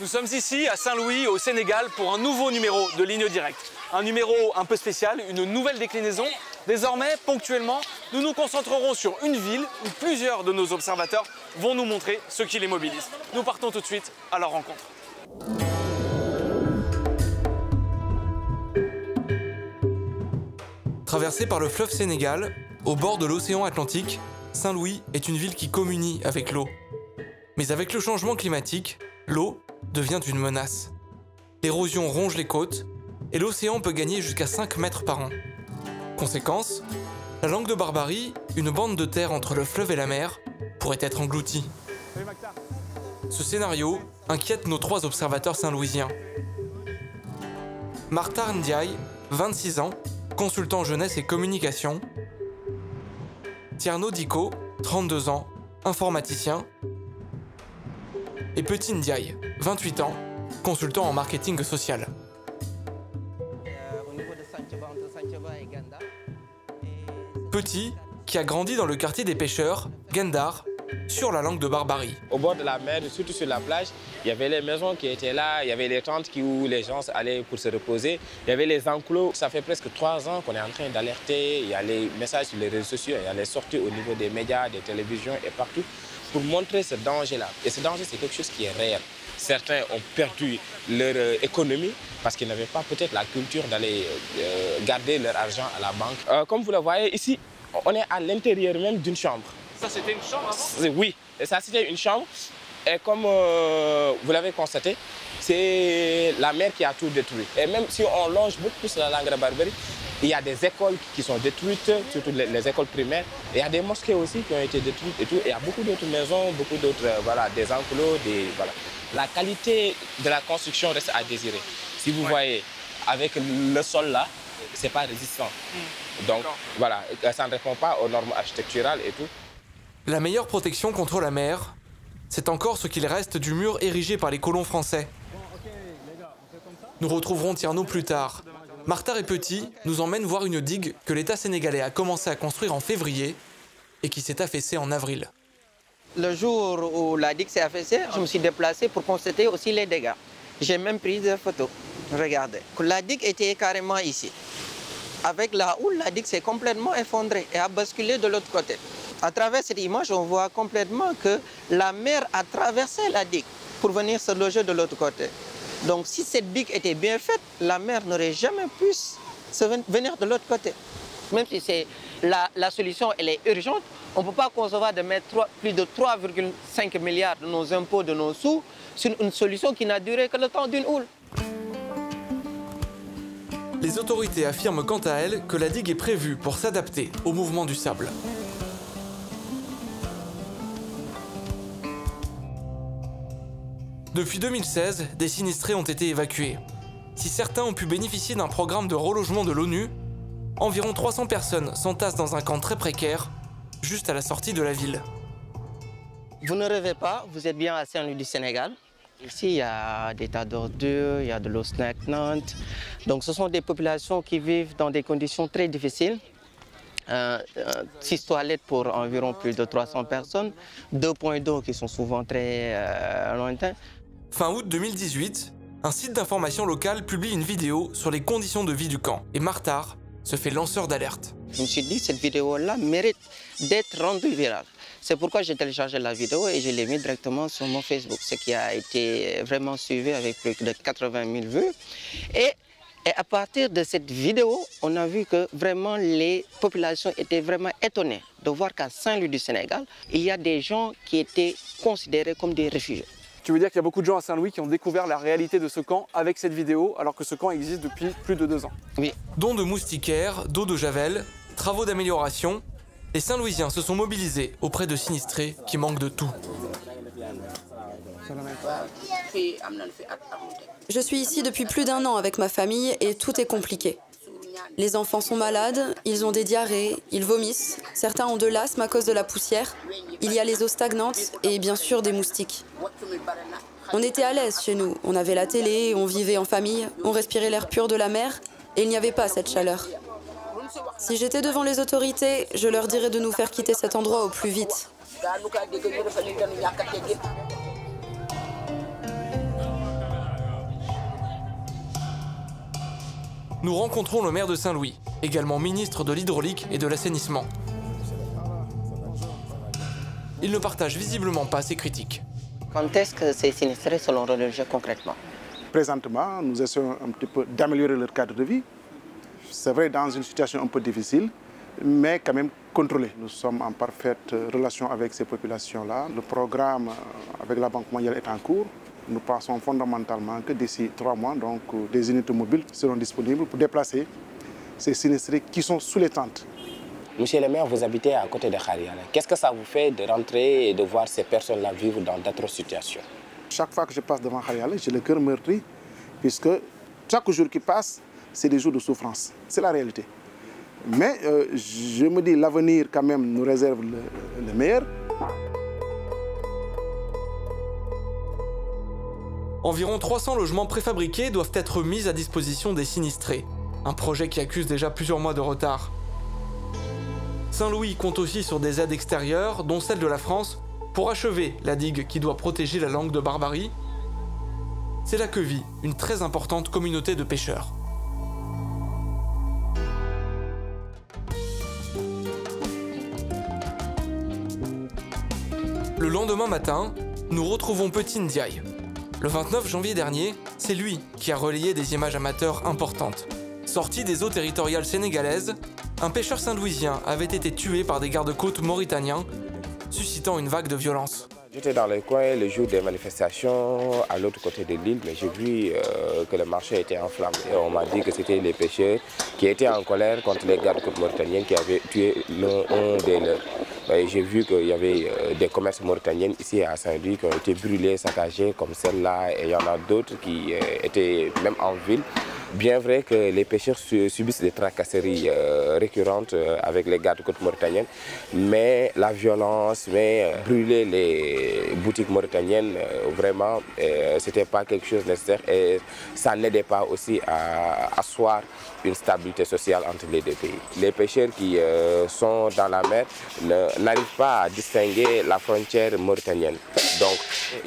Nous sommes ici à Saint-Louis au Sénégal pour un nouveau numéro de Ligne Directe. Un numéro un peu spécial, une nouvelle déclinaison. Désormais, ponctuellement, nous nous concentrerons sur une ville où plusieurs de nos observateurs vont nous montrer ce qui les mobilise. Nous partons tout de suite à leur rencontre. Traversée par le fleuve Sénégal, au bord de l'océan Atlantique, Saint-Louis est une ville qui communie avec l'eau. Mais avec le changement climatique, l'eau devient une menace. L'érosion ronge les côtes et l'océan peut gagner jusqu'à 5 mètres par an. Conséquence, la langue de Barbarie, une bande de terre entre le fleuve et la mer, pourrait être engloutie. Ce scénario inquiète nos trois observateurs saint-louisiens. Martha Ndiaye, 26 ans, consultant jeunesse et communication. Tierno Dico, 32 ans, informaticien. Et Petit Ndiaye, 28 ans, consultant en marketing social. Petit, qui a grandi dans le quartier des pêcheurs, Gendar, sur la langue de Barbarie. Au bord de la mer, surtout sur la plage, il y avait les maisons qui étaient là, il y avait les tentes où les gens allaient pour se reposer, il y avait les enclos. Ça fait presque trois ans qu'on est en train d'alerter, il y a les messages sur les réseaux sociaux, il y a les sorties au niveau des médias, des télévisions et partout pour montrer ce danger-là. Et ce danger, c'est quelque chose qui est réel. Certains ont perdu leur euh, économie parce qu'ils n'avaient pas peut-être la culture d'aller euh, garder leur argent à la banque. Euh, comme vous le voyez ici, on est à l'intérieur même d'une chambre. Ça, c'était une chambre avant Oui, et ça c'était une chambre. Et comme euh, vous l'avez constaté, c'est la mer qui a tout détruit. Et même si on longe beaucoup plus la langue de Barbarie, il y a des écoles qui sont détruites, surtout les, les écoles primaires. Et il y a des mosquées aussi qui ont été détruites et tout. Et il y a beaucoup d'autres maisons, beaucoup d'autres, euh, voilà, des enclos, des, voilà. La qualité de la construction reste à désirer. Si vous Ouais. voyez, avec le sol là, c'est pas résistant. Donc D'accord. voilà, ça ne répond pas aux normes architecturales et tout. La meilleure protection contre la mer, c'est encore ce qu'il reste du mur érigé par les colons français. Nous retrouverons Tierno plus tard. Martha et Petit nous emmènent voir une digue que l'État sénégalais a commencé à construire en février et qui s'est affaissée en avril. Le jour où la digue s'est affaissée, je me suis déplacé pour constater aussi les dégâts. J'ai même pris des photos. Regardez. La digue était carrément ici. Avec la houle, la digue s'est complètement effondrée et a basculé de l'autre côté. À travers cette image, on voit complètement que la mer a traversé la digue pour venir se loger de l'autre côté. Donc si cette digue était bien faite, la mer n'aurait jamais pu se ven- venir de l'autre côté. Même si la, solution elle est urgente, on ne peut pas concevoir de mettre plus de 3,5 milliards de nos impôts, de nos sous, sur une solution qui n'a duré que le temps d'une houle. Les autorités affirment quant à elles que la digue est prévue pour s'adapter au mouvement du sable. Depuis 2016, des sinistrés ont été évacués. Si certains ont pu bénéficier d'un programme de relogement de l'ONU, environ 300 personnes s'entassent dans un camp très précaire, juste à la sortie de la ville. Vous ne rêvez pas, vous êtes bien à Saint-Louis du Sénégal. Ici, il y a des tas d'ordures, il y a de l'eau stagnante. Donc, ce sont des populations qui vivent dans des conditions très difficiles. Euh, euh, six toilettes pour environ plus de 300 personnes, deux points d'eau qui sont souvent très euh, lointains. Fin août 2018, un site d'information local publie une vidéo sur les conditions de vie du camp et Martar se fait lanceur d'alerte. Je me suis dit, cette vidéo-là mérite d'être rendue virale. C'est pourquoi j'ai téléchargé la vidéo et je l'ai mis directement sur mon Facebook, ce qui a été vraiment suivi avec plus de 80 000 vues. Et à partir de cette vidéo, on a vu que vraiment les populations étaient vraiment étonnées de voir qu'à Saint-Louis du Sénégal, il y a des gens qui étaient considérés comme des réfugiés. Tu veux dire qu'il y a beaucoup de gens à Saint-Louis qui ont découvert la réalité de ce camp avec cette vidéo, alors que ce camp existe depuis plus de deux ans. Oui, Dons de moustiquaires, d'eau de javel, travaux d'amélioration, les Saint-Louisiens se sont mobilisés auprès de sinistrés qui manquent de tout. Je suis ici depuis plus d'un an avec ma famille et tout est compliqué. Les enfants sont malades, ils ont des diarrhées, ils vomissent, certains ont de l'asthme à cause de la poussière, il y a les eaux stagnantes et bien sûr des moustiques. On était à l'aise chez nous, on avait la télé, on vivait en famille, on respirait l'air pur de la mer, et il n'y avait pas cette chaleur. Si j'étais devant les autorités, je leur dirais de nous faire quitter cet endroit au plus vite. Nous rencontrons le maire de Saint-Louis, également ministre de l'hydraulique et de l'assainissement. Il ne partage visiblement pas ces critiques. Quand est-ce que c'est sinistré selon le religieux concrètement? Présentement, nous essayons un petit peu d'améliorer leur cadre de vie. C'est vrai dans une situation un peu difficile, mais quand même contrôlée. Nous sommes en parfaite relation avec ces populations-là. Le programme euh, avec la Banque mondiale est en cours. Nous pensons fondamentalement que d'ici trois mois, donc, des unités mobiles seront disponibles pour déplacer ces sinistrés qui sont sous les tentes. Monsieur le maire, vous habitez à côté de Khariala. Qu'est-ce que ça vous fait de rentrer et de voir ces personnes-là vivre dans d'autres situations? Chaque fois que je passe devant Khariala, j'ai le cœur meurtri, puisque chaque jour qui passe, c'est des jours de souffrance. C'est la réalité. Mais euh, je me dis, l'avenir quand même nous réserve le, le meilleur. Environ 300 logements préfabriqués doivent être mis à disposition des sinistrés. Un projet qui accuse déjà plusieurs mois de retard. Saint-Louis compte aussi sur des aides extérieures, dont celle de la France, pour achever la digue qui doit protéger la langue de Barbarie. C'est là que vit une très importante communauté de pêcheurs. Le lendemain matin, nous retrouvons Petit Ndiaye. Le 29 janvier dernier, c'est lui qui a relayé des images amateurs importantes. Sorti des eaux territoriales sénégalaises, un pêcheur saint-louisien avait été tué par des gardes-côtes mauritaniens, suscitant une vague de violence. J'étais dans le coin le jour des manifestations à l'autre côté de l'île, mais j'ai vu euh, que le marché était enflammé. Et on m'a dit que c'était les pêcheurs qui étaient en colère contre les gardes-côtes mauritaniens qui avaient tué un des. J'ai vu qu'il y avait euh, des commerces mauritaniens ici à Saint-Louis qui ont été brûlés, saccagés comme celle-là, et il y en a d'autres qui euh, étaient même en ville. Bien vrai que les pêcheurs subissent des tracasseries euh, récurrentes euh, avec les gardes côtes mauritaniennes, mais la violence, mais euh, brûler les boutiques mauritaniennes, vraiment, c'était pas quelque chose de nécessaire et ça n'aidait pas aussi à asseoir une stabilité sociale entre les deux pays. Les pêcheurs qui sont dans la mer n'arrivent pas à distinguer la frontière mauritanienne. Donc,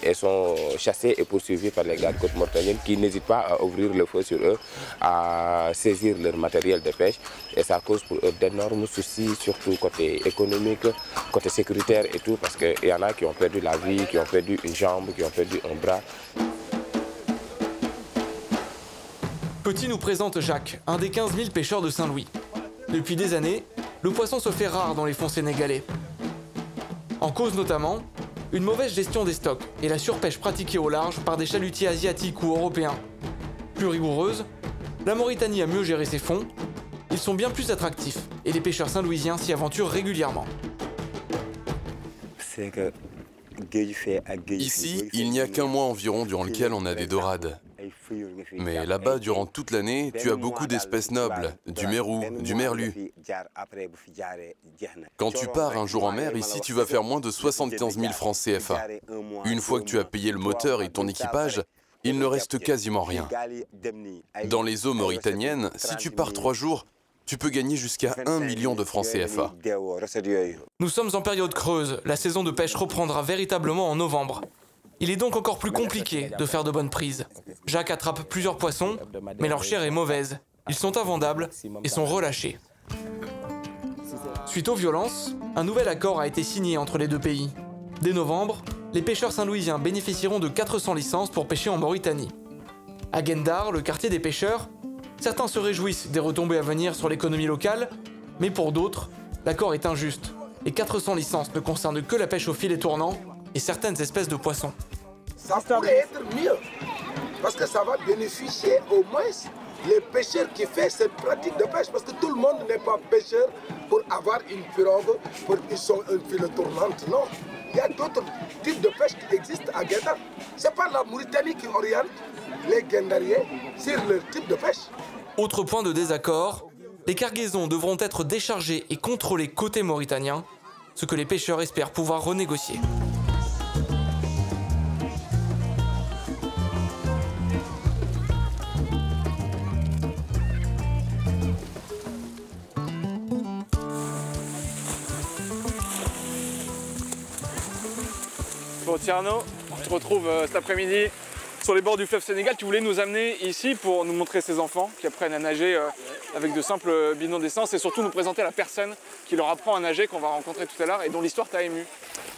ils sont chassés et poursuivis par les gardes côtes mauritaniennes qui n'hésitent pas à ouvrir le feu sur eux à saisir leur matériel de pêche et ça cause pour eux d'énormes soucis, surtout côté économique, côté sécuritaire et tout, parce qu'il y en a qui ont perdu la vie, qui ont perdu une jambe, qui ont perdu un bras. Petit nous présente Jacques, un des 15 000 pêcheurs de Saint-Louis. Depuis des années, le poisson se fait rare dans les fonds sénégalais. En cause notamment, une mauvaise gestion des stocks et la surpêche pratiquée au large par des chalutiers asiatiques ou européens. Plus rigoureuse, la Mauritanie a mieux géré ses fonds, ils sont bien plus attractifs et les pêcheurs saint-louisiens s'y aventurent régulièrement. Ici, il n'y a qu'un mois environ durant lequel on a des dorades. Mais là-bas, durant toute l'année, tu as beaucoup d'espèces nobles, du mérou, du merlu. Quand tu pars un jour en mer, ici, tu vas faire moins de 75 000 francs CFA. Une fois que tu as payé le moteur et ton équipage, il ne reste quasiment rien. Dans les eaux mauritaniennes, si tu pars trois jours, tu peux gagner jusqu'à 1 million de francs CFA. Nous sommes en période creuse, la saison de pêche reprendra véritablement en novembre. Il est donc encore plus compliqué de faire de bonnes prises. Jacques attrape plusieurs poissons, mais leur chair est mauvaise. Ils sont invendables et sont relâchés. Suite aux violences, un nouvel accord a été signé entre les deux pays. Dès novembre, les pêcheurs saint-louisiens bénéficieront de 400 licences pour pêcher en Mauritanie. À Gendar, le quartier des pêcheurs, certains se réjouissent des retombées à venir sur l'économie locale, mais pour d'autres, l'accord est injuste. Et 400 licences ne concernent que la pêche au filet tournant et certaines espèces de poissons. Ça pourrait être mieux, parce que ça va bénéficier au moins les pêcheurs qui font cette pratique de pêche, parce que tout le monde n'est pas pêcheur pour avoir une pirogue, pour qu'ils sont une filet tournante, non. Il y a d'autres types de pêche qui existent à Gendar. Ce n'est pas la Mauritanie qui oriente les Gendariens sur leur type de pêche. Autre point de désaccord, les cargaisons devront être déchargées et contrôlées côté mauritanien, ce que les pêcheurs espèrent pouvoir renégocier. On se retrouve euh, cet après-midi sur les bords du fleuve Sénégal. Tu voulais nous amener ici pour nous montrer ces enfants qui apprennent à nager euh, avec de simples bidons d'essence et surtout nous présenter la personne qui leur apprend à nager qu'on va rencontrer tout à l'heure et dont l'histoire t'a ému.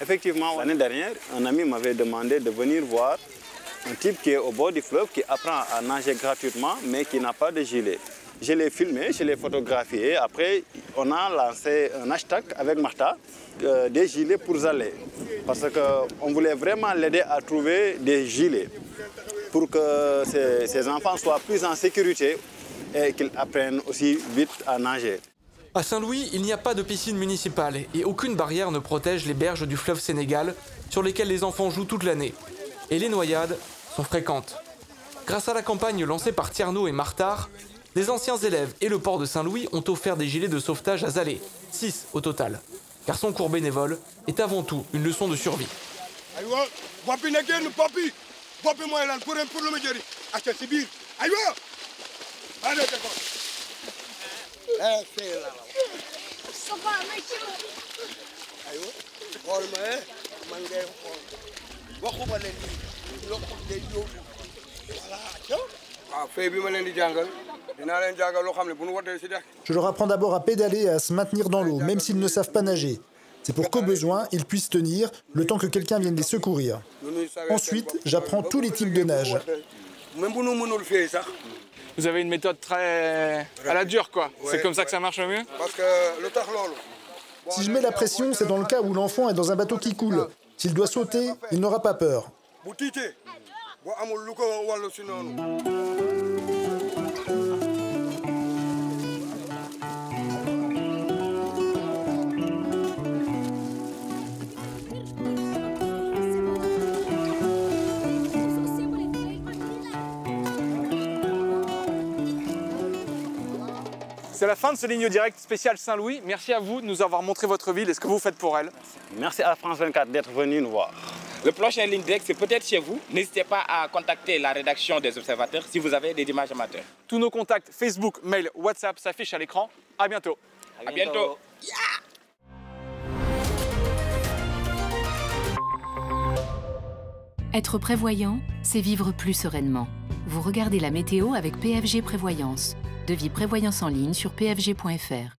Effectivement, l'année dernière, un ami m'avait demandé de venir voir un type qui est au bord du fleuve, qui apprend à nager gratuitement, mais qui n'a pas de gilet. Je l'ai filmé, je l'ai photographié. Après, on a lancé un hashtag avec Martha, euh, des gilets pour aller. Parce qu'on voulait vraiment l'aider à trouver des gilets pour que ces, enfants soient plus en sécurité et qu'ils apprennent aussi vite à nager. À Saint-Louis, il n'y a pas de piscine municipale et aucune barrière ne protège les berges du fleuve Sénégal sur lesquelles les enfants jouent toute l'année. Et les noyades sont fréquentes. Grâce à la campagne lancée par Tierno et Martard, les anciens élèves et le port de Saint-Louis ont offert des gilets de sauvetage à Zalé, 6 au total, car son cours bénévole est avant tout une leçon de survie. Je leur apprends d'abord à pédaler et à se maintenir dans l'eau, même s'ils ne savent pas nager. C'est pour qu'au besoin, ils puissent tenir le temps que quelqu'un vienne les secourir. Ensuite, j'apprends tous les types de nage. Vous avez une méthode très à la dure, quoi. C'est comme ça que ça marche mieux? Si je mets la pression, c'est dans le cas où l'enfant est dans un bateau qui coule. S'il doit sauter, il n'aura pas peur. La fin de ce ligne direct spécial Saint-Louis. Merci à vous de nous avoir montré votre ville et ce que vous faites pour elle. Merci à France 24 d'être venu nous voir. Le prochain ligne direct, c'est peut-être chez vous. N'hésitez pas à contacter la rédaction des observateurs si vous avez des images amateurs. Tous nos contacts Facebook, mail, WhatsApp s'affichent à l'écran. À bientôt. À bientôt. Être prévoyant, c'est vivre plus sereinement. Vous regardez la météo avec PFG Prévoyance. Devis prévoyance en ligne sur pfg.fr.